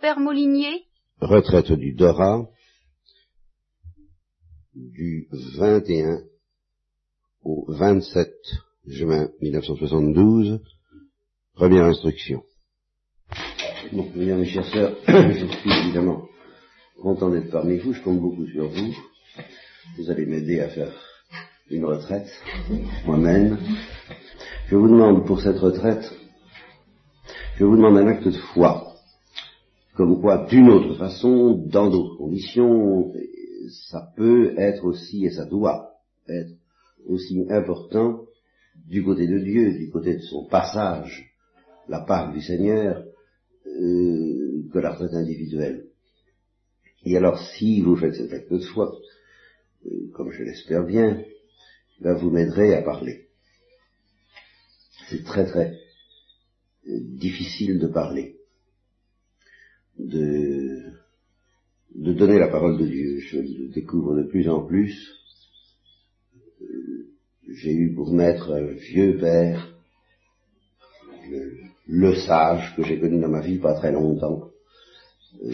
Père Molinier Retraite du Dora du 21 au 27 juin 1972, première instruction. Bon, mes chers sœurs, je suis évidemment content d'être parmi vous, je compte beaucoup sur vous. Vous allez m'aider à faire une retraite, moi-même. Je vous demande pour cette retraite, je vous demande un acte de foi. Comme quoi, d'une autre façon, dans d'autres conditions, ça peut être aussi, et ça doit être aussi important du côté de Dieu, du côté de son passage, la part du Seigneur, euh, que la retraite individuelle. Et alors, si vous faites cet acte de foi, euh, comme je l'espère bien, ben vous m'aiderez à parler. C'est très très euh, difficile de parler, de, de donner la parole de Dieu. Je le découvre de plus en plus. Euh, j'ai eu pour maître un vieux père, le, sage que j'ai connu dans ma vie pas très longtemps, euh,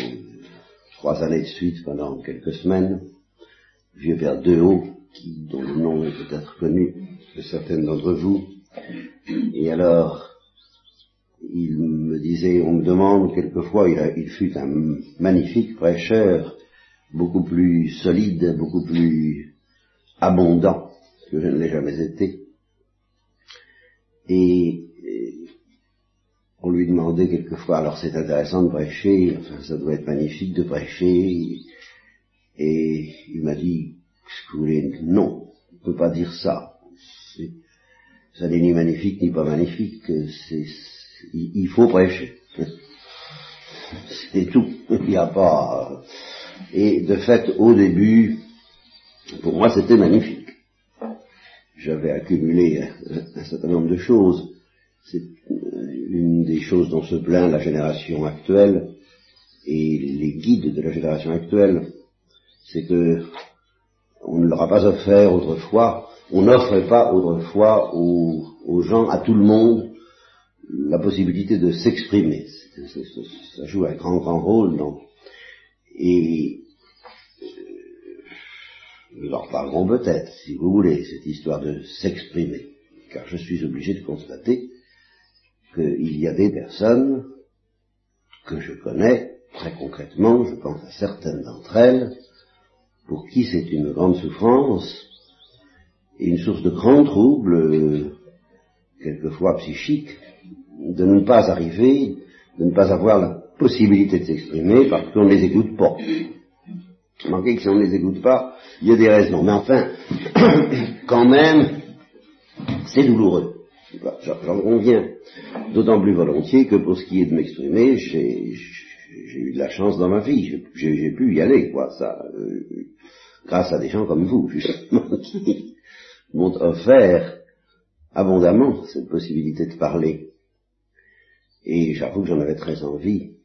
trois années de suite pendant quelques semaines, vieux père de haut, qui, dont le nom est peut-être connu de certaines d'entre vous. Et alors, il me disait, on me demande quelquefois, il, fut un magnifique prêcheur, beaucoup plus solide, beaucoup plus abondant que je ne l'ai jamais été. Et, on lui demandait quelquefois, alors c'est intéressant de prêcher, enfin ça doit être magnifique de prêcher, et il m'a dit, ce que vous voulez, non, on ne peut pas dire ça. Ça n'est ni magnifique ni pas magnifique, c'est, il faut prêcher. C'est tout. Il n'y a pas. Et de fait, au début, pour moi, c'était magnifique. J'avais accumulé un, un, certain nombre de choses. C'est une des choses dont se plaint la génération actuelle et les guides de la génération actuelle, c'est que on ne leur a pas offert autrefois, on n'offrait pas autrefois aux, gens, à tout le monde, la possibilité de s'exprimer. Ça joue un grand, grand rôle dans... Et euh, nous en reparlerons peut-être, si vous voulez, cette histoire de s'exprimer. Car je suis obligé de constater qu'il y a des personnes que je connais très concrètement, je pense à certaines d'entre elles, pour qui c'est une grande souffrance et une source de grand trouble, euh, quelquefois psychique, de ne pas arriver, de ne pas avoir la possibilité de s'exprimer parce qu'on ne les écoute pas. Manquez que si on ne les écoute pas, il y a des raisons. Mais enfin, quand même, c'est douloureux. J'en conviens. D'autant plus volontiers que pour ce qui est de m'exprimer, j'ai eu de la chance dans ma vie. J'ai pu y aller, quoi. Ça, euh, grâce à des gens comme vous, justement, qui m'ont offert abondamment cette possibilité de parler. Et j'avoue que j'en avais très envie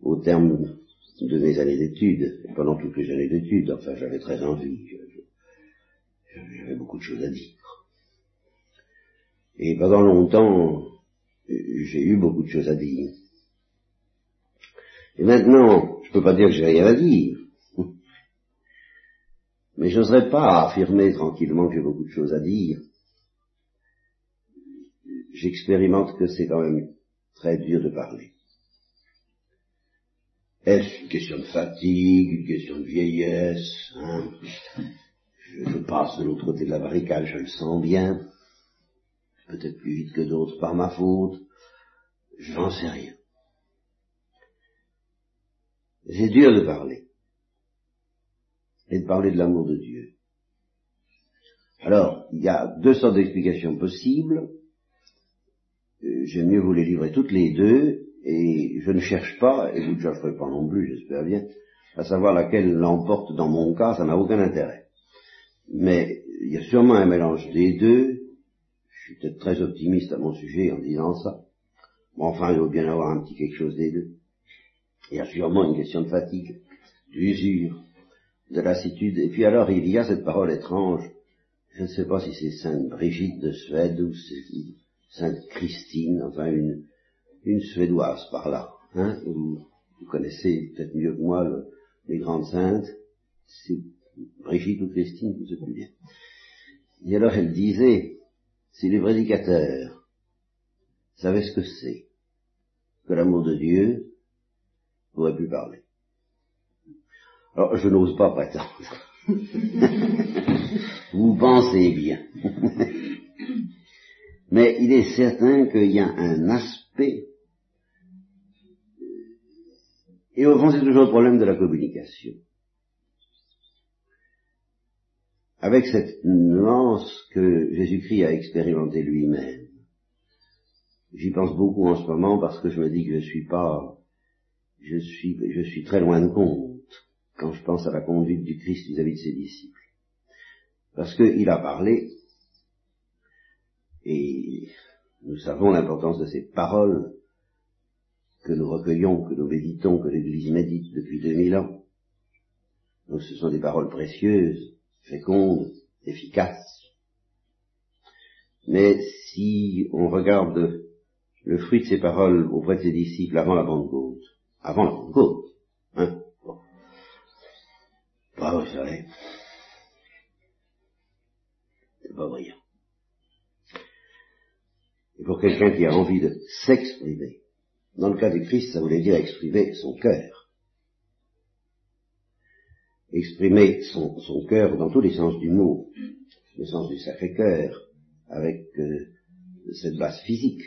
au terme de mes années d'études, pendant toutes les années d'études, enfin j'avais très envie, j'avais beaucoup de choses à dire. Et pendant longtemps, j'ai eu beaucoup de choses à dire. Et maintenant, je ne peux pas dire que j'ai rien à dire, mais je n'oserais pas affirmer tranquillement que j'ai beaucoup de choses à dire. J'expérimente que c'est quand même très dur de parler. Est-ce une question de fatigue, une question de vieillesse hein? Je, je, passe de l'autre côté de la barricade, je le sens bien. Peut-être plus vite que d'autres par ma faute. Je n'en sais rien. C'est dur de parler et de parler de l'amour de Dieu. Alors, il y a deux sortes d'explications possibles. Euh, j'aime mieux vous les livrer toutes les deux, et je ne cherche pas, et vous ne chercherez pas non plus, j'espère bien, à savoir laquelle l'emporte dans mon cas, ça n'a aucun intérêt. Mais il y a sûrement un mélange des deux. Je suis peut-être très optimiste à mon sujet en disant ça. Mais enfin, il doit bien avoir un petit quelque chose des deux. Il y a sûrement une question de fatigue, d'usure, de lassitude. Et puis alors, il y a cette parole étrange. Je ne sais pas si c'est Sainte Brigitte de Suède ou c'est Sainte Christine, enfin une, une Suédoise par là, hein, ou Vous connaissez peut-être mieux que moi les grandes saintes, c'est Brigitte ou Christine, vous savez bien. Et alors elle disait, si les prédicateurs savaient ce que c'est que l'amour de Dieu, pourrait plus parler. Alors, je n'ose pas prétendre. Vous pensez bien. Mais il est certain qu'il y a un aspect, et au fond c'est toujours le problème de la communication. Avec cette nuance que Jésus-Christ a expérimenté lui-même. J'y pense beaucoup en ce moment parce que je me dis que je suis pas, je suis, je suis très loin de compte quand je pense à la conduite du Christ vis-à-vis de ses disciples. Parce qu'il a parlé, et nous savons l'importance de ces paroles que nous recueillons, que nous méditons, que l'Église médite depuis 2000 ans. Donc ce sont des paroles précieuses, fécondes, efficaces. Mais si on regarde le fruit de ces paroles auprès de ses disciples avant la Pentecôte, avant la Pentecôte, hein, bon. Vous savez, c'est pas brillant. Et pour quelqu'un qui a envie de s'exprimer, dans le cas du Christ, ça voulait dire exprimer son cœur. Exprimer son, cœur dans tous les sens du mot, le sens du sacré-cœur, avec euh, cette base physique,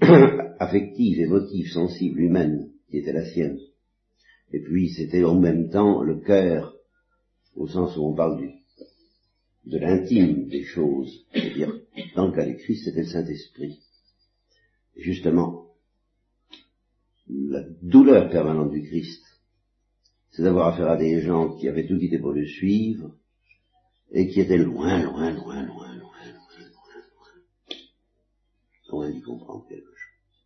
affective, émotive, sensible, humaine, qui était la sienne. Et puis c'était en même temps le cœur, au sens où on parle du, de l'intime des choses, c'est-à-dire, dans le cas du Christ, c'était le Saint-Esprit. Justement, la douleur permanente du Christ, c'est d'avoir affaire à des gens qui avaient tout quitté pour le suivre, et qui étaient loin, loin, loin, loin, loin, loin, loin, loin, loin d'y comprendre quelque chose.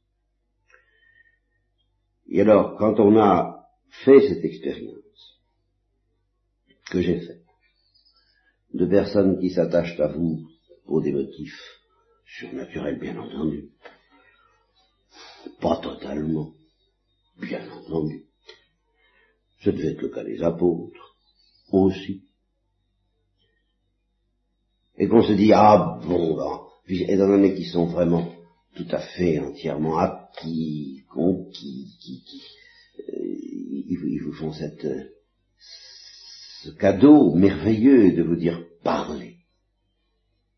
Et alors, quand on a fait cette expérience, que j'ai faite, de personnes qui s'attachent à vous pour des motifs surnaturels, bien entendu, pas totalement, bien entendu. Ce devait être le cas des apôtres, aussi. Et qu'on se dit, ah bon, ben, étant donné qu'ils sont vraiment tout à fait entièrement acquis, conquis, qui, qui euh, ils, vous font cette, ce cadeau merveilleux de vous dire parlez.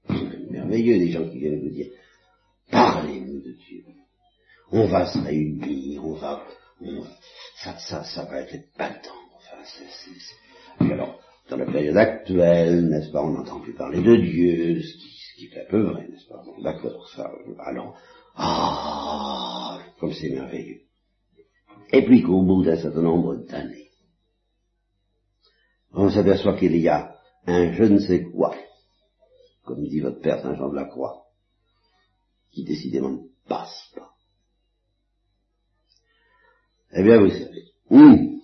Merveilleux des gens qui viennent vous dire parlez-nous de Dieu. On va se réunir, on va, ça, ça, ça va être épatant. Enfin, alors, dans la période actuelle, n'est-ce pas, on n'entend plus parler de Dieu, ce qui, est un peu vrai, n'est-ce pas Bon, d'accord, ça, alors, ah, comme c'est merveilleux. Et puis qu'au bout d'un certain nombre d'années, on s'aperçoit qu'il y a un je ne sais quoi, comme dit votre père Saint Jean de la Croix, qui décidément ne passe pas. Eh bien, vous savez, hum,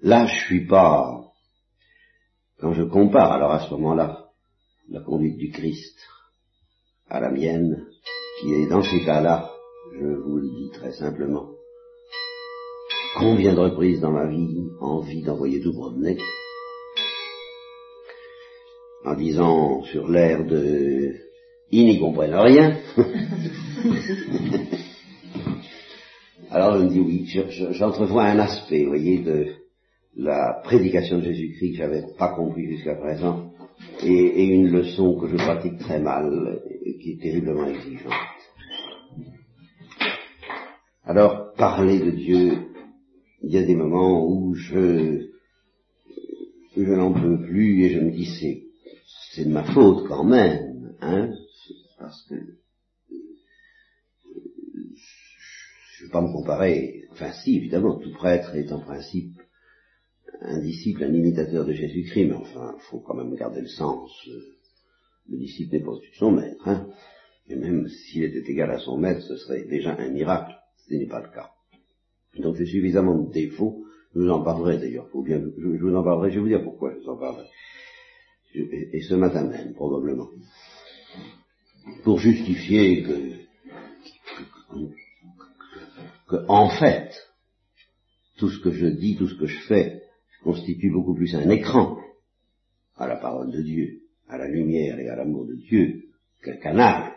là je suis pas, quand je compare, alors à ce moment-là, la conduite du Christ à la mienne, qui est dans ces cas-là, je vous le dis très simplement, combien de reprises dans ma vie envie d'envoyer tout promener en disant sur l'air de ils n'y comprennent rien. Alors je me dis oui, j'entrevois un aspect, vous voyez, de la prédication de Jésus-Christ que j'avais pas compris jusqu'à présent, et, et, une leçon que je pratique très mal, et qui est terriblement exigeante. Alors, parler de Dieu, il y a des moments où je, je n'en peux plus et je me dis c'est, c'est de ma faute quand même, hein, parce que je ne vais pas me comparer, enfin si évidemment, tout prêtre est en principe un disciple, un imitateur de Jésus-Christ, mais enfin, il faut quand même garder le sens. Le disciple n'est pas au-dessus de son maître, hein. Et même s'il était égal à son maître, ce serait déjà un miracle. Ce n'est pas le cas. Donc j'ai suffisamment de défauts, je vous en parlerai d'ailleurs, faut bien, je, vous en parlerai, je vais vous dire pourquoi je vous en parlerai. et, ce matin même, probablement. Pour justifier que, que en fait, tout ce que je dis, tout ce que je fais, constitue beaucoup plus un écran à la parole de Dieu, à la lumière et à l'amour de Dieu qu'un canal.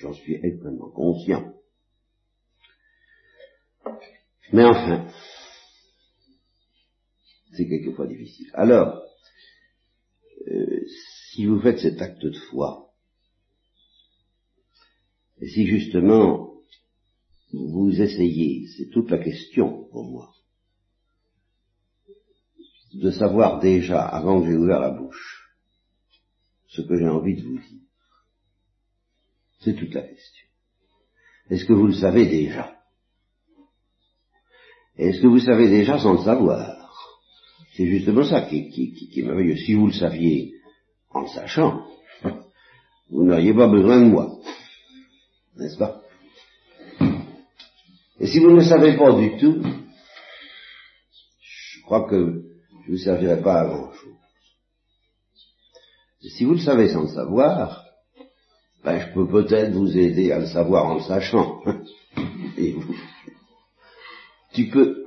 J'en suis extrêmement conscient. Mais enfin, c'est quelquefois difficile. Alors, euh, si vous faites cet acte de foi, et si justement vous essayez, c'est toute la question pour moi, de savoir déjà, avant que j'ai ouvert la bouche, ce que j'ai envie de vous dire. C'est toute la question. Est-ce que vous le savez déjà? Est-ce que vous savez déjà sans le savoir? C'est justement ça qui, est merveilleux. Si vous le saviez en le sachant, vous n'auriez pas besoin de moi. N'est-ce pas? Et si vous ne le savez pas du tout, je crois que je ne vous servirai pas à grand chose. Et si vous le savez sans le savoir, ben, je peux peut-être vous aider à le savoir en le sachant. Tu peux.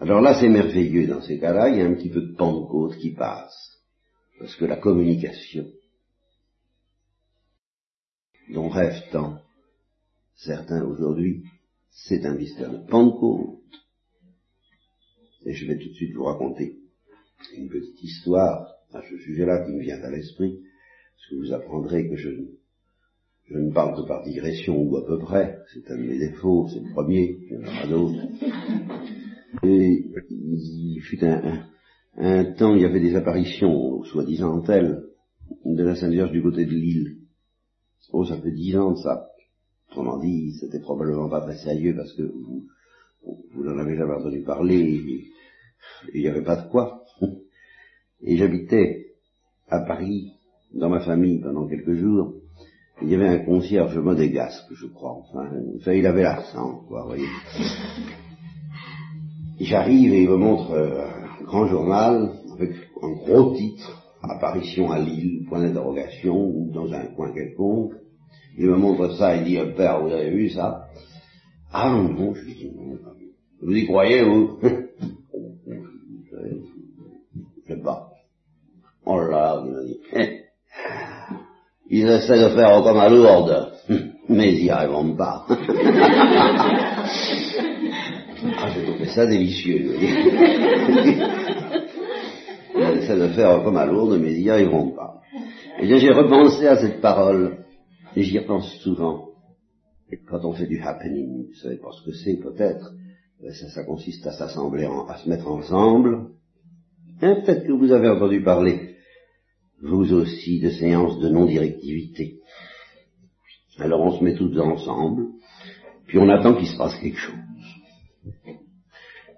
Alors là, c'est merveilleux dans ces cas-là, il y a un petit peu de Pentecôte qui passe. Parce que la communication, dont rêvent tant certains aujourd'hui, c'est un mystère de Pentecôte. Et je vais tout de suite vous raconter une petite histoire à ce sujet-là qui me vient à l'esprit, parce que vous apprendrez que je, je ne parle que par digression ou à peu près, c'est un de mes défauts, c'est le premier, il y en aura d'autres. Et il fut un, un, temps, il y avait des apparitions, soi-disant telles, de la Sainte Vierge du côté de l'île. Oh, ça fait dix ans de ça. Autrement dit, c'était probablement pas très sérieux parce que vous, vous n'en avez jamais entendu parler, il n'y avait pas de quoi. Et j'habitais à Paris, dans ma famille, pendant quelques jours. Il y avait un concierge modégasque, je crois. Enfin, il avait l'accent, quoi, voyez. J'arrive et il me montre euh, un grand journal avec un gros titre, apparition à Lille, point d'interrogation, ou dans un coin quelconque. Il me montre ça, il dit, père, vous avez vu ça? Ah non, je dis, non, vous y croyez, vous? Je sais pas. Oh là, dit. Ils essaient de faire comme à Lourdes, mais ils n'y arriveront pas. ah, j'ai trouvé ça délicieux. ils essaient de faire comme à Lourdes, mais ils n'y arriveront pas. Et bien j'ai repensé à cette parole, et j'y repense souvent. Et quand on fait du happening, vous savez pas ce que c'est peut-être, ben, ça, consiste à s'assembler, à se mettre ensemble. Peut-être que vous avez entendu parler vous aussi, de séances de non-directivité. Alors on se met tous ensemble, puis on attend qu'il se passe quelque chose.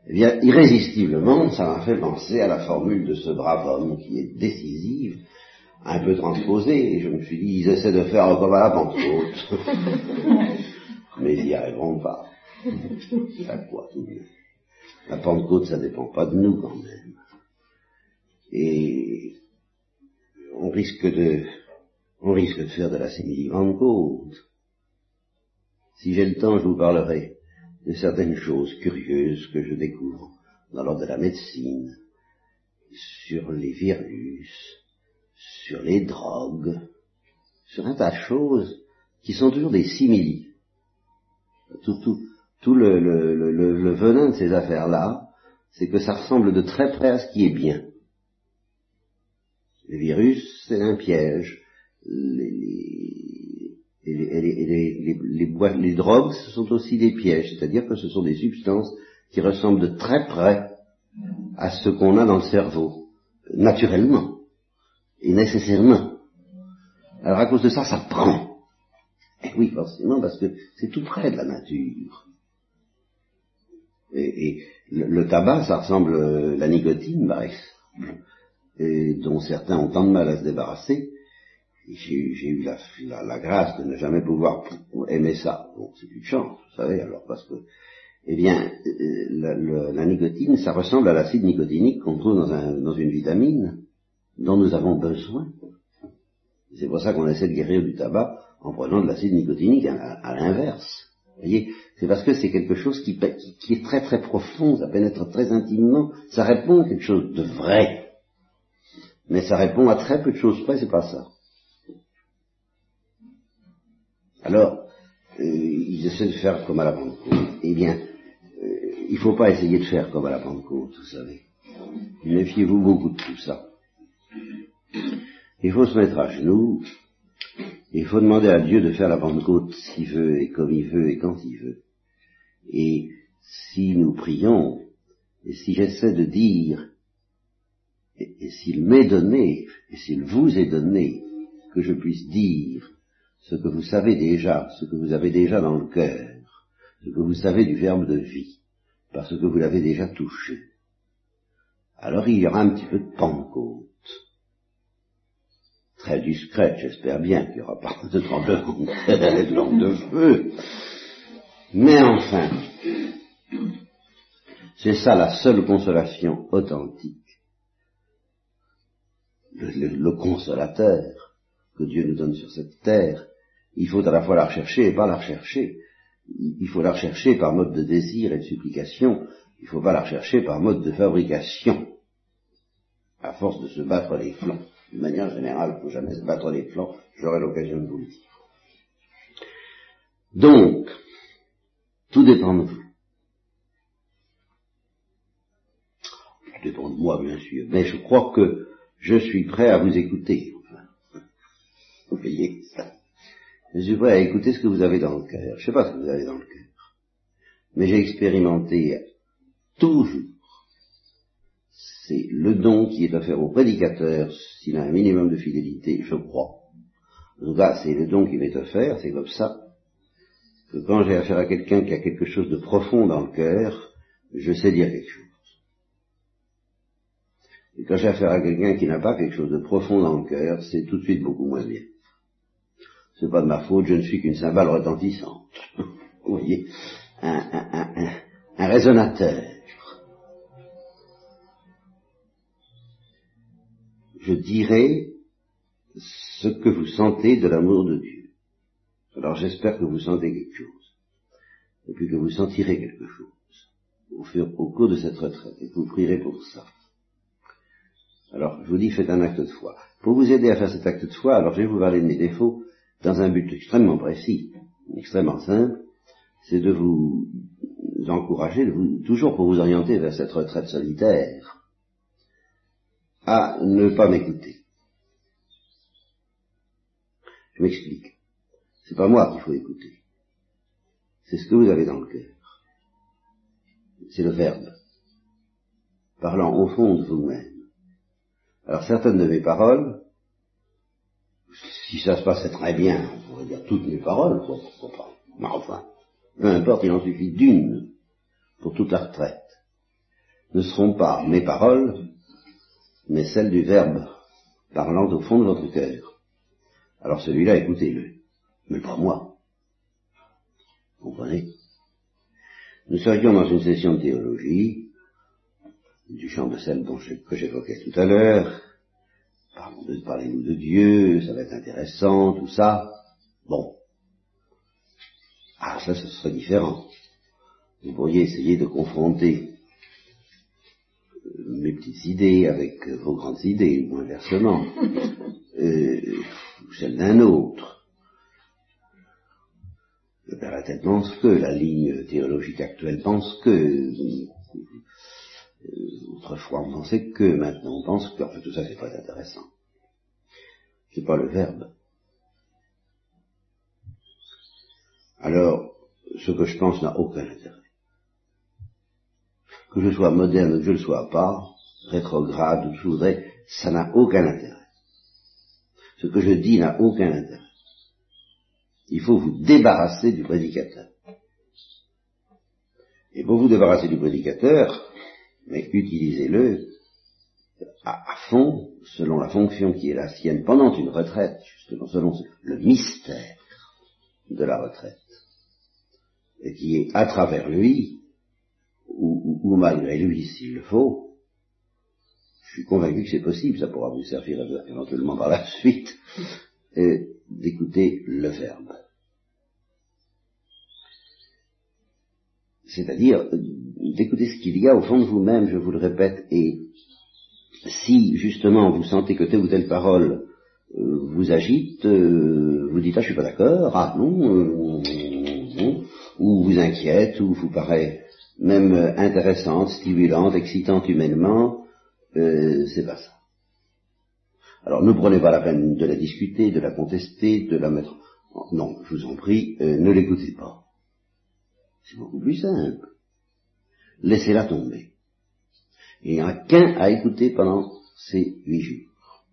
Eh bien, irrésistiblement, ça m'a fait penser à la formule de ce brave homme qui est décisive, un peu transposée, et je me suis dit, ils essaient de faire comme à la Pentecôte. Mais ils n'y arriveront pas. Ça quoi, tout bien. La Pentecôte, ça dépend pas de nous quand même. Et on risque de, on risque de faire de la simili-Pentecôte. Si j'ai le temps, je vous parlerai de certaines choses curieuses que je découvre dans l'ordre de la médecine, sur les virus, sur les drogues, sur un tas de choses qui sont toujours des simili. Tout, le, le venin de ces affaires-là, c'est que ça ressemble de très près à ce qui est bien. Les virus, c'est un piège. Les, les, drogues, ce sont aussi des pièges, c'est-à-dire que ce sont des substances qui ressemblent de très près à ce qu'on a dans le cerveau, naturellement et nécessairement. Alors à cause de ça, ça prend. Et oui, forcément, parce que c'est tout près de la nature. Et, le, tabac, ça ressemble à euh, la nicotine, par et dont certains ont tant de mal à se débarrasser, j'ai eu la, grâce de ne jamais pouvoir aimer ça. Bon, c'est une chance, vous savez, alors parce que, eh bien, euh, la, nicotine, ça ressemble à l'acide nicotinique qu'on trouve dans, une vitamine dont nous avons besoin. C'est pour ça qu'on essaie de guérir du tabac en prenant de l'acide nicotinique à, l'inverse. Vous voyez, c'est parce que c'est quelque chose qui, qui, est très très profond, ça pénètre très intimement, ça répond à quelque chose de vrai. Mais ça répond à très peu de choses près, c'est pas ça. Alors, euh, ils essaient de faire comme à la Pentecôte. Eh bien, euh, il ne faut pas essayer de faire comme à la Pentecôte, vous savez. Méfiez-vous beaucoup de tout ça. Il faut se mettre à genoux, il faut demander à Dieu de faire la Pentecôte s'il veut et comme il veut et quand il veut. Et si nous prions, et si j'essaie de dire, et, s'il m'est donné, et s'il vous est donné, que je puisse dire ce que vous savez déjà, ce que vous avez déjà dans le cœur, ce que vous savez du verbe de vie, parce que vous l'avez déjà touché, alors il y aura un petit peu de Pentecôte. Très discrète, j'espère bien qu'il n'y aura pas de tremblement de de feu. Mais enfin, c'est ça la seule consolation authentique. Le, consolateur que Dieu nous donne sur cette terre, il faut à la fois la rechercher et pas la rechercher. Il faut la rechercher par mode de désir et de supplication, il ne faut pas la rechercher par mode de fabrication, à force de se battre les flancs. D'une manière générale, il ne faut jamais se battre les flancs, j'aurai l'occasion de vous le dire. Donc, tout dépend de vous. Tout dépend de moi, bien sûr. Mais je crois que je suis prêt à vous écouter. Enfin, vous voyez ça. Je suis prêt à écouter ce que vous avez dans le cœur. Je ne sais pas ce que vous avez dans le cœur. Mais j'ai expérimenté toujours. C'est le don qui est offert au prédicateur s'il a un minimum de fidélité, je crois. En tout cas, c'est le don qui m'est offert, c'est comme ça que quand j'ai affaire à quelqu'un qui a quelque chose de profond dans le cœur, je sais dire quelque chose. Et quand j'ai affaire à quelqu'un qui n'a pas quelque chose de profond dans le cœur, c'est tout de suite beaucoup moins bien. C'est pas de ma faute, je ne suis qu'une cymbale retentissante. Vous voyez, un, un, un, un résonateur. Je dirais ce que vous sentez de l'amour de Dieu. Alors j'espère que vous sentez quelque chose, et puis que vous sentirez quelque chose au, cours de cette retraite, et que vous prierez pour ça. Alors, je vous dis, faites un acte de foi. Pour vous aider à faire cet acte de foi, alors je vais vous parler de mes défauts dans un but extrêmement précis, extrêmement simple, c'est de vous encourager, toujours pour vous orienter vers cette retraite solitaire, à ne pas m'écouter. Je m'explique. C'est pas moi qu'il faut écouter. C'est ce que vous avez dans le cœur. C'est le verbe. Parlant au fond de vous-même. Alors certaines de mes paroles, si ça se passait très bien, on pourrait dire toutes mes paroles, pourquoi pas. Mais enfin, peu importe, il en suffit d'une pour toute la retraite. Ne seront pas mes paroles, mais celles du Verbe parlant au fond de votre cœur. Alors celui-là, écoutez-le mais pas moi. Vous comprenez? Nous serions dans une session de théologie, du champ de celle dont que j'évoquais tout à l'heure, parlez-nous de Dieu, ça va être intéressant, tout ça. Bon. Ah, ça, ce serait différent. Vous pourriez essayer de confronter euh, mes petites idées avec vos grandes idées, ou inversement, euh, celles d'un autre la tête pense que, la ligne théologique actuelle pense que, euh, autrefois on pensait que, maintenant on pense que, en fait tout ça c'est pas intéressant. C'est pas le verbe. Alors, ce que je pense n'a aucun intérêt. Que je sois moderne ou que je ne le sois pas, rétrograde ou je voudrais, ça n'a aucun intérêt. Ce que je dis n'a aucun intérêt. Il faut vous débarrasser du prédicateur. Et pour vous débarrasser du prédicateur, mais utilisez-le à, fond, selon la fonction qui est la sienne pendant une retraite, justement selon le mystère de la retraite, et qui est à travers lui, ou, malgré lui s'il le faut, je suis convaincu que c'est possible, ça pourra vous servir éventuellement par la suite, d'écouter le verbe. C'est-à-dire d'écouter ce qu'il y a au fond de vous-même, je vous le répète, et si justement vous sentez que telle ou telle parole euh, vous agite, euh, vous dites ah je suis pas d'accord, ah non, euh, ou vous inquiète, ou vous paraît même intéressante, stimulante, excitante humainement, c'est pas ça. Alors ne prenez pas la peine de la discuter, de la contester, de la mettre. Non, je vous en prie, ne l'écoutez pas. C'est beaucoup plus simple. Laissez-la tomber. Il n'y en a qu'un à écouter pendant ces huit jours.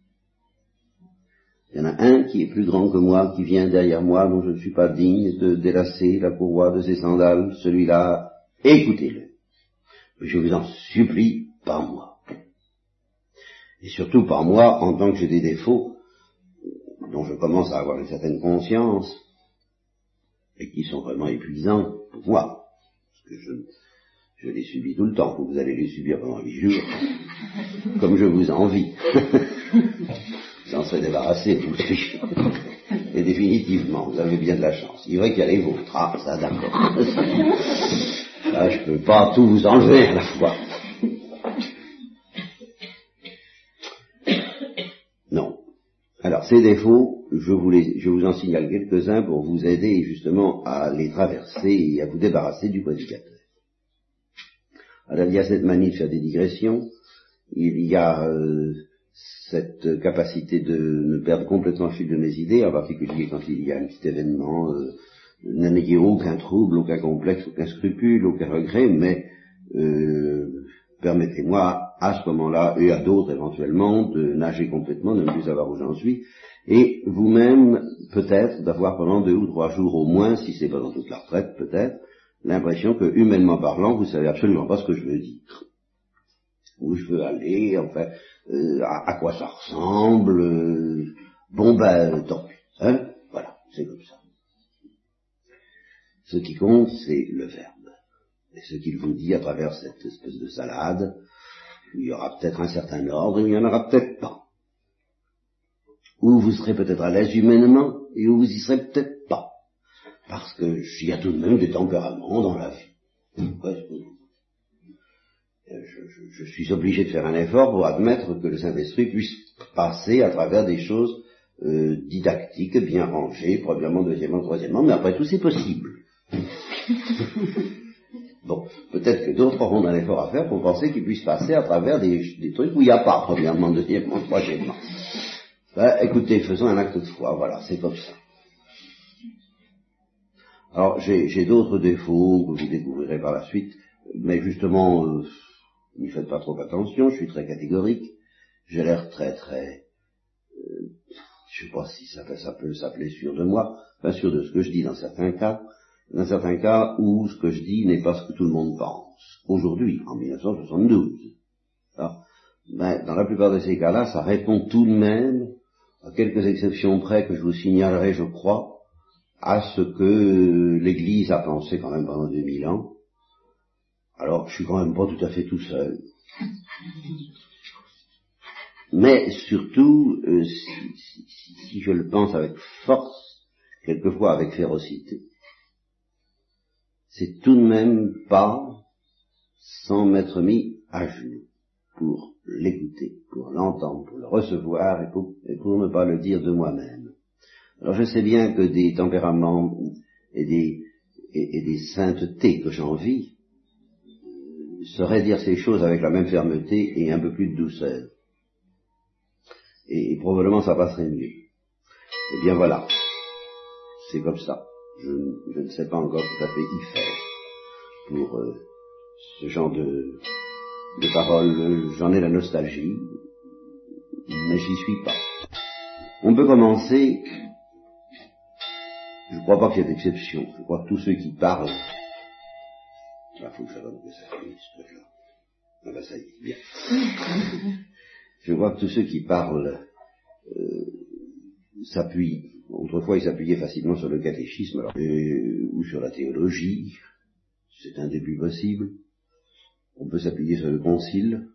Il y en a un qui est plus grand que moi, qui vient derrière moi, dont je ne suis pas digne de délasser la courroie de ses sandales. Celui-là, écoutez-le. Je vous en supplie, pas moi. Et surtout par moi, en tant que j'ai des défauts, dont je commence à avoir une certaine conscience, et qui sont vraiment épuisants pour moi. Parce que je, je les subis tout le temps, vous allez les subir pendant huit jours, comme je vous envie. J'en serais débarrassé, vous Et définitivement, vous avez bien de la chance. Il est vrai qu'il y a les vôtres. Ah, ça d'accord. Là, je peux pas tout vous enlever à la fois. Ces défauts, je vous, en signale quelques-uns pour vous aider justement à les traverser et à vous débarrasser du prédicateur. Alors il y a cette manie de faire des digressions, il y a euh, cette capacité de me perdre complètement le fil de mes idées, en particulier quand il y a un petit événement, euh, aucun trouble, aucun complexe, aucun scrupule, aucun regret, mais euh, permettez-moi à ce moment-là, et à d'autres éventuellement, de nager complètement, de ne plus savoir où j'en suis, et vous-même, peut-être, d'avoir pendant deux ou trois jours au moins, si c'est pas dans toute la retraite, peut-être, l'impression que, humainement parlant, vous savez absolument pas ce que je veux dire. Où je veux aller, enfin, euh, à, quoi ça ressemble. Euh, bon ben, tant pis. Hein voilà, c'est comme ça. Ce qui compte, c'est le verbe. Et ce qu'il vous dit à travers cette espèce de salade, il y aura peut-être un certain ordre, il n'y en aura peut-être pas. Ou vous serez peut-être à l'aise humainement, et où vous y serez peut-être pas parce qu'il y a tout de même des tempéraments dans la vie. Je, suis obligé de faire un effort pour admettre que le Saint-Esprit puisse passer à travers des choses euh, didactiques, bien rangées, premièrement, deuxièmement, troisièmement, mais après tout c'est possible. d'autres auront un effort à faire pour penser qu'il puisse passer à travers des, trucs où il n'y a pas, premièrement, deuxièmement, troisièmement. Ben, écoutez, faisons un acte de foi, voilà, c'est comme ça. Alors j'ai d'autres défauts que vous découvrirez par la suite, mais justement, euh, n'y faites pas trop attention, je suis très catégorique, j'ai l'air très très, euh, je sais pas si ça, ça peut s'appeler sûr de moi, pas sûr de ce que je dis dans certains cas, dans certains cas où ce que je dis n'est pas ce que tout le monde pense. Aujourd'hui, en 1972. Alors, ben, dans la plupart de ces cas-là, ça répond tout de même, à quelques exceptions près que je vous signalerai, je crois, à ce que l'Église a pensé quand même pendant 2000 ans. Alors, je suis quand même pas tout à fait tout seul. Mais surtout, euh, si, je le pense avec force, quelquefois avec férocité, c'est tout de même pas sans m'être mis à genoux pour l'écouter, pour l'entendre, pour le recevoir et pour ne pas le dire de moi-même. Alors je sais bien que des tempéraments et des, et, des saintetés que j'envie seraient dire ces choses avec la même fermeté et un peu plus de douceur. Et, probablement ça passerait mieux. Eh bien voilà, c'est comme ça. Je, ne sais pas encore tout à fait y faire pour euh, ce genre de, de paroles. J'en ai la nostalgie, mais j'y suis pas. On peut commencer je ne crois pas qu'il y ait d'exception. Je crois que tous ceux qui parlent. Il faut que que ça ce truc-là. Ah ben ça y est, bien. je crois que tous ceux qui parlent euh, s'appuient. Autrefois, ils s'appuyaient facilement sur le catéchisme euh, ou sur la théologie. C'est un début possible. On peut s'appuyer sur le concile,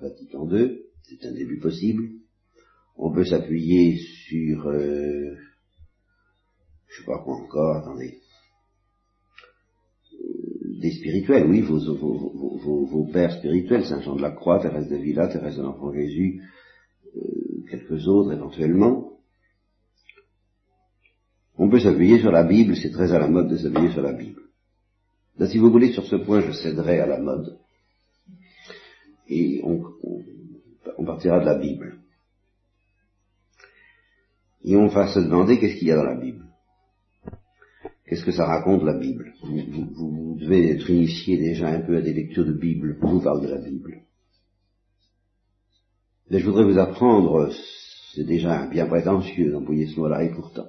Vatican II, c'est un début possible. On peut s'appuyer sur euh, je sais pas quoi encore, attendez. Euh, des spirituels, oui, vos, vos, vos, pères spirituels, Saint Jean de la Croix, Thérèse de Villa, Thérèse de l'Enfant Jésus, euh, quelques autres éventuellement. On peut s'appuyer sur la Bible, c'est très à la mode de s'appuyer sur la Bible. Là, si vous voulez, sur ce point, je céderai à la mode. Et on, partira de la Bible. Et on va se demander qu'est-ce qu'il y a dans la Bible. Qu'est-ce que ça raconte la Bible? Vous, devez être initié déjà un peu à des lectures de Bible. Je vous parle de la Bible. Mais je voudrais vous apprendre, c'est déjà bien prétentieux d'employer ce mot-là, et pourtant,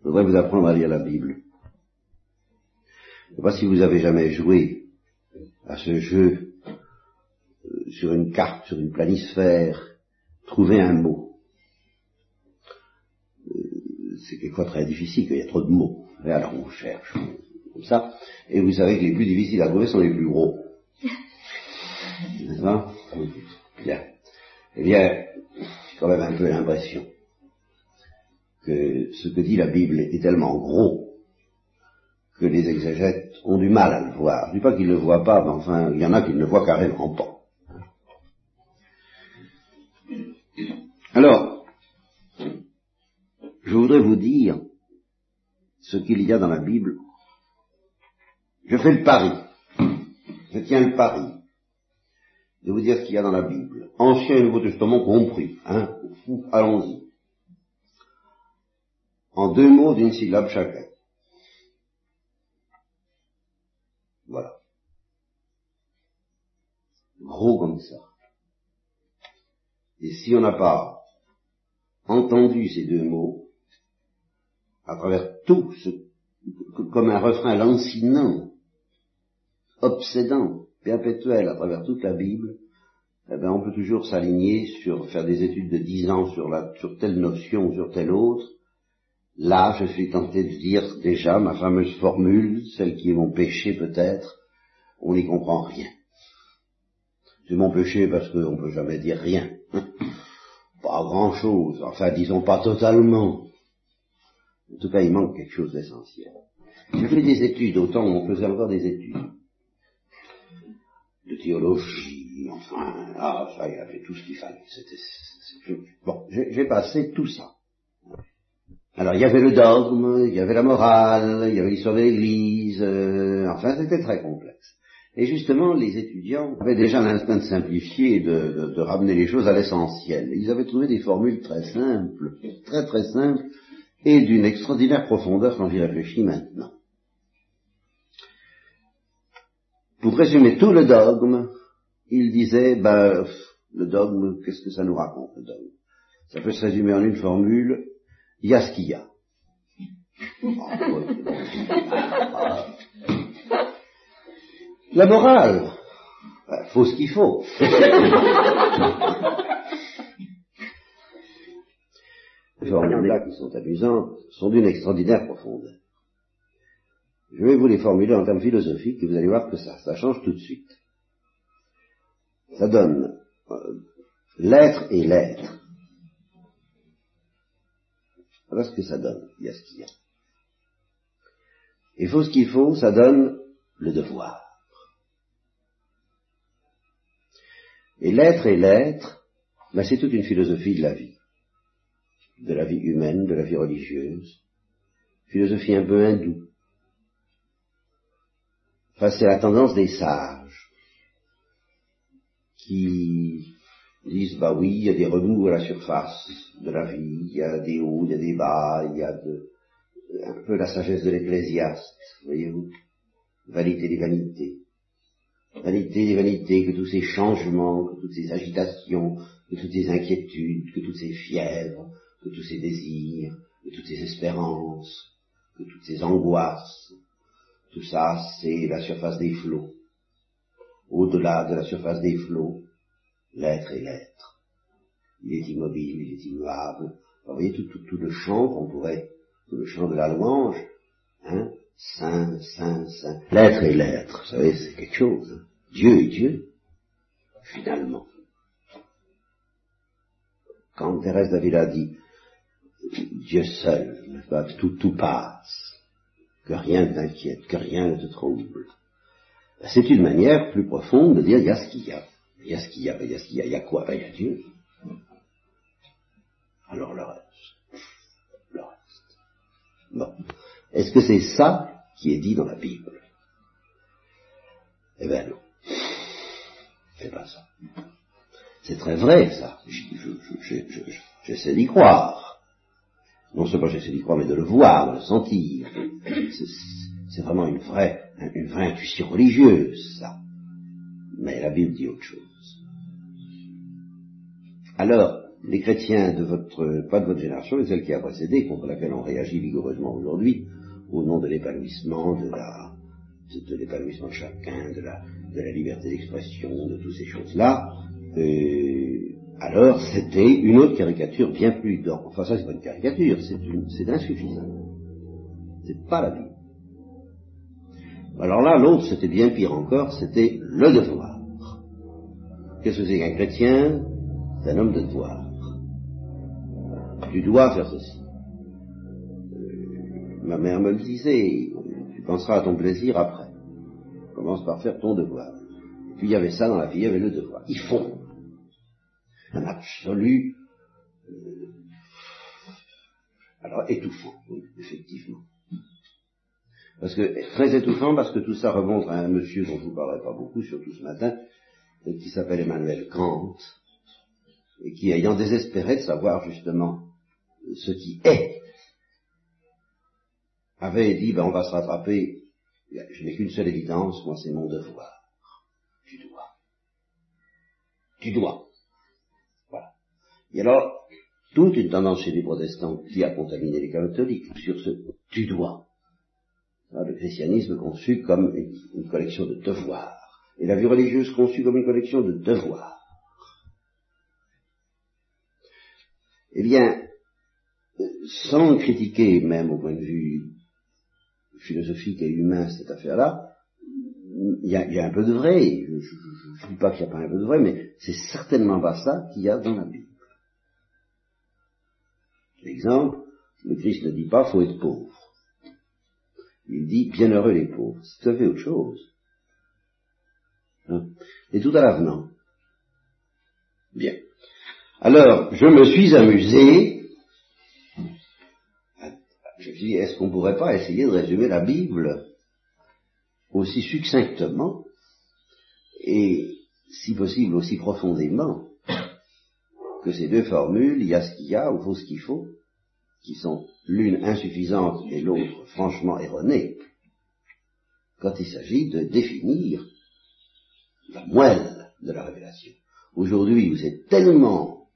je voudrais vous apprendre à lire la Bible. Je ne sais pas si vous avez jamais joué à ce jeu sur une carte, sur une planisphère, trouver un mot. Euh, c'est quelquefois très difficile, qu'il y a trop de mots. Et alors on cherche, comme ça, et vous savez que les plus difficiles à trouver sont les plus gros. N'est-ce pas? Bien. Eh bien, j'ai quand même un peu l'impression que ce que dit la Bible est tellement gros que les exégètes ont du mal à le voir. Je ne dis pas qu'ils ne le voient pas, mais enfin, il y en a qui ne le voient carrément pas. Alors, je voudrais vous dire ce qu'il y a dans la Bible, je fais le pari, je tiens le pari de vous dire ce qu'il y a dans la Bible, Ancien et Nouveau Testament compris, hein, allons-y. En deux mots d'une syllabe chacun. Voilà. Gros comme ça. Et si on n'a pas entendu ces deux mots, à travers tout ce, comme un refrain lancinant, obsédant, perpétuel à travers toute la Bible, eh ben, on peut toujours s'aligner sur faire des études de dix ans sur, la, sur telle notion sur telle autre. Là, je suis tenté de dire déjà ma fameuse formule, celle qui est mon péché peut-être, on n'y comprend rien. C'est mon péché parce qu'on ne peut jamais dire rien. Pas grand-chose, enfin disons pas totalement. En tout cas, il manque quelque chose d'essentiel. J'ai fait des études, autant on faisait encore des études. De théologie, enfin, ah, ça, il a fait tout ce qu'il fallait. Bon, j'ai passé tout ça. Alors, il y avait le dogme, il y avait la morale, il y avait l'histoire de l'Église, euh, enfin, c'était très complexe. Et justement, les étudiants avaient déjà l'instinct de simplifier de, ramener les choses à l'essentiel. Ils avaient trouvé des formules très simples, très très simples, et d'une extraordinaire profondeur quand j'y réfléchis maintenant. Pour résumer tout le dogme, il disait, ben, le dogme, qu'est-ce que ça nous raconte, le dogme? Ça peut se résumer en une formule, il y a ce qu'il y a. La morale, ben, faut ce qu'il faut. Les formules-là qui sont amusantes sont d'une extraordinaire profondeur. Je vais vous les formuler en termes philosophiques et vous allez voir que ça, ça change tout de suite. Ça donne euh, l'être et l'être. Voilà ce que ça donne. Il y a ce qu'il y a. Il faut ce qu'il faut, ça donne le devoir. Et l'être et l'être, ben c'est toute une philosophie de la vie de la vie humaine, de la vie religieuse, philosophie un peu hindoue. Enfin, c'est la tendance des sages qui disent, bah oui, il y a des remous à la surface de la vie, il y a des hauts, il y a des bas, il y a un peu la sagesse de l'ecclésiaste, voyez-vous, vanité des vanités. Vanité des vanités, que tous ces changements, que toutes ces agitations, que toutes ces inquiétudes, que toutes ces fièvres, que tous ces désirs, que toutes ces espérances, que toutes ces angoisses, tout ça, c'est la surface des flots. Au-delà de la surface des flots, l'être est l'être. Il est immobile, il est immuable. Vous voyez tout, tout, tout le chant qu'on pourrait, tout le chant de la louange, hein, saint, saint, saint. L'être est l'être, vous savez, c'est quelque chose. Dieu est Dieu, finalement. Quand Thérèse d'Avila dit Dieu seul, tout, tout passe, que rien ne t'inquiète, que rien ne te trouble. c'est une manière plus profonde de dire il y a ce qu'il y a. Il y a ce qu'il y a, il y a ce qu'il y a, il y a quoi? Ben, Il y a Dieu. Alors le reste. Le reste. Bon. Est-ce que c'est ça qui est dit dans la Bible? Eh bien non. C'est pas ça. C'est très vrai, ça. J'essaie d'y croire. Non seulement j'essaie d'y croire, mais de le voir, de le sentir. C'est vraiment une vraie, une vraie intuition religieuse, ça. Mais la Bible dit autre chose. Alors, les chrétiens de votre, pas de votre génération, mais celle qui a précédé, contre laquelle on réagit vigoureusement aujourd'hui, au nom de l'épanouissement, de la, de, l'épanouissement de chacun, de la, liberté d'expression, de toutes ces choses-là, euh, alors c'était une autre caricature bien plus d'or. Enfin ça c'est pas une caricature, c'est insuffisant. C'est pas la Bible. Alors là, l'autre c'était bien pire encore, c'était le devoir. Qu'est-ce que c'est qu'un chrétien? C'est un homme de devoir. Tu dois faire ceci. Euh, ma mère me le disait, tu penseras à ton plaisir après. Commence par faire ton devoir. puis il y avait ça dans la vie, il y avait le devoir. Ils font un absolu, euh, alors étouffant, oui, effectivement. Parce que, très étouffant, parce que tout ça remonte à un monsieur dont je vous parlerai pas beaucoup, surtout ce matin, qui s'appelle Emmanuel Kant, et qui, ayant désespéré de savoir justement ce qui est, avait dit, ben on va se rattraper, je n'ai qu'une seule évidence, moi c'est mon devoir. Tu dois. Tu dois. Et alors, toute une tendance chez les protestants qui a contaminé les catholiques sur ce tu dois. Le christianisme conçu comme une, collection de devoirs. Et la vie religieuse conçue comme une collection de devoirs. Eh bien, sans critiquer même au point de vue philosophique et humain cette affaire-là, il y, a, un peu de vrai. Je ne dis pas qu'il n'y a pas un peu de vrai, mais c'est certainement pas ça qu'il y a dans la Bible. Exemple, le Christ ne dit pas faut être pauvre. Il dit bienheureux les pauvres. C'est tout à fait autre chose. Hein? Et tout à l'avenant. Bien. Alors, je me suis amusé. Je me suis dit, est-ce qu'on ne pourrait pas essayer de résumer la Bible aussi succinctement et, si possible, aussi profondément que ces deux formules, il y a ce qu'il y a, ou faut ce qu'il faut, qui sont l'une insuffisante et l'autre franchement erronée, quand il s'agit de définir la moelle de la révélation. Aujourd'hui, vous êtes tellement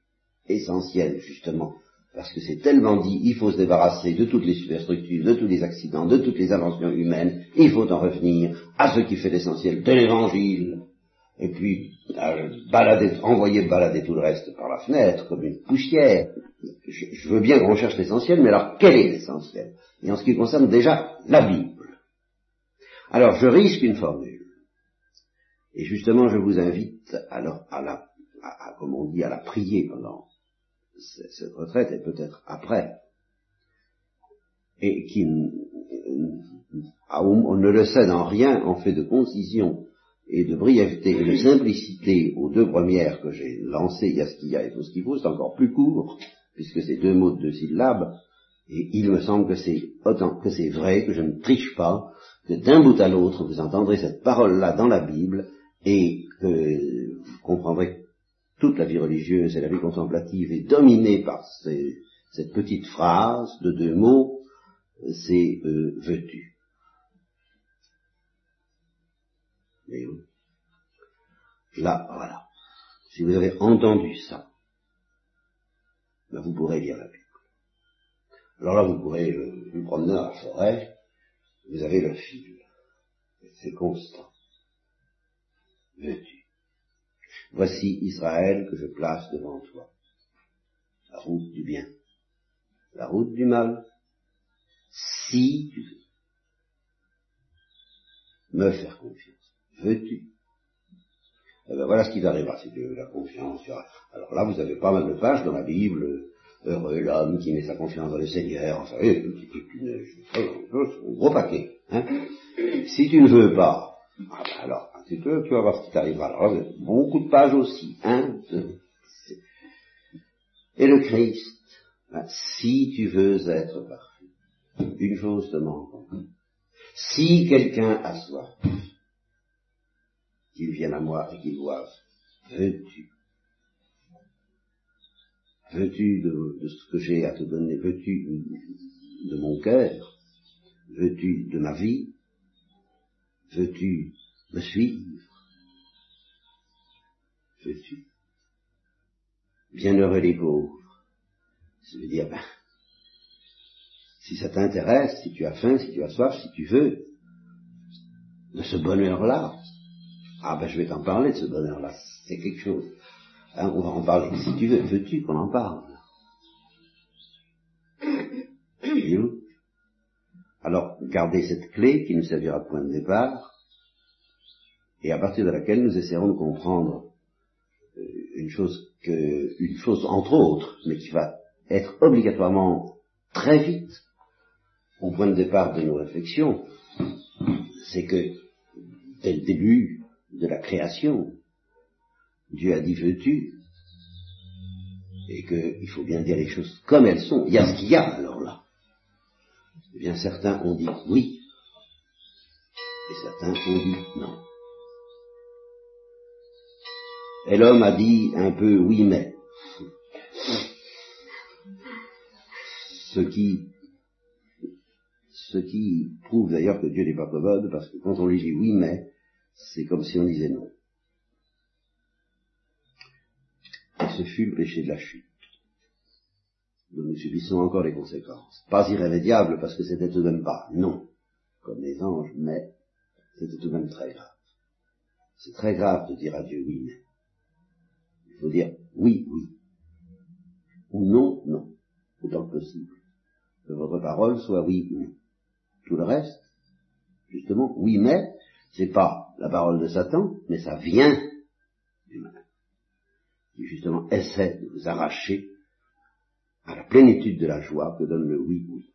essentiel, justement, parce que c'est tellement dit, il faut se débarrasser de toutes les superstructures, de tous les accidents, de toutes les inventions humaines, il faut en revenir à ce qui fait l'essentiel de l'évangile, et puis balader, envoyer balader tout le reste par la fenêtre comme une poussière. Je, veux bien qu'on recherche l'essentiel, mais alors quel est l'essentiel? Et en ce qui concerne déjà la Bible. Alors je risque une formule. Et justement, je vous invite alors à la, à, comme on dit, à la prier pendant cette retraite et peut-être après. Et qui, on ne le cède en rien en fait de concision et de brièveté et de simplicité aux deux premières que j'ai lancées, il y a ce qu'il y a et tout ce qu'il faut, c'est encore plus court, puisque c'est deux mots de deux syllabes, et il me semble que c'est autant que c'est vrai, que je ne triche pas, que d'un bout à l'autre, vous entendrez cette parole-là dans la Bible, et que vous comprendrez toute la vie religieuse et la vie contemplative est dominée par cette petite phrase de deux mots, c'est euh, veux-tu. Là, voilà. Si vous avez entendu ça, ben vous pourrez lire la Bible. Alors là, vous pourrez euh, vous promener dans la forêt, vous avez le fil. C'est constant. Veux-tu Voici Israël que je place devant toi. La route du bien. La route du mal. Si tu veux me faire confiance veux-tu? Eh ben, Voilà ce qui t'arrivera si tu veux la confiance. Alors là, vous avez pas mal de pages dans la Bible. Heureux l'homme qui met sa confiance dans le Seigneur. Enfin, un gros paquet. Hein si tu ne veux pas Ah ben alors, tu vas voir ce qui t'arrivera. Alors, beaucoup de pages aussi. Hein, et le Christ, ben, si tu veux être parfait, une chose te manque. Si quelqu'un a soif, qu'il vienne à moi et qu'il boive, veux-tu? Veux-tu de, ce que j'ai à te donner? Veux-tu de mon cœur? Veux-tu de ma vie? Veux-tu me suivre Veux-tu Bienheureux les pauvres. Ça veut dire, ben, si ça t'intéresse, si tu as faim, si tu as soif, si tu veux, de ce bonheur-là, ah ben je vais t'en parler de ce bonheur-là, c'est quelque chose. Hein, on va en parler si tu veux. Veux-tu qu'on en parle? Alors, gardez cette clé qui nous servira de point de départ, et à partir de laquelle nous essaierons de comprendre euh, une chose que, une chose entre autres, mais qui va être obligatoirement très vite au point de départ de nos réflexions, c'est que dès le début de la création, Dieu a dit veux-tu? Et qu'il faut bien dire les choses comme elles sont. Il y a ce qu'il y a alors là. Eh bien certains ont dit oui. Et certains ont dit non. Et l'homme a dit un peu oui mais. Ce qui, ce qui prouve d'ailleurs que Dieu n'est pas commode, parce que quand on lui dit oui mais, c'est comme si on disait non. ce fut le péché de la chute, dont nous subissons encore les conséquences. Pas irrémédiable parce que c'était tout de même pas, non, comme les anges, mais c'était tout de même très grave. C'est très grave de dire à Dieu oui, mais. Il faut dire oui, oui. Ou non, non, autant que possible. Que votre parole soit oui ou non. Tout le reste, justement, oui, mais, c'est pas la parole de Satan, mais ça vient du mal qui justement essaie de vous arracher à la plénitude de la joie que donne le oui oui.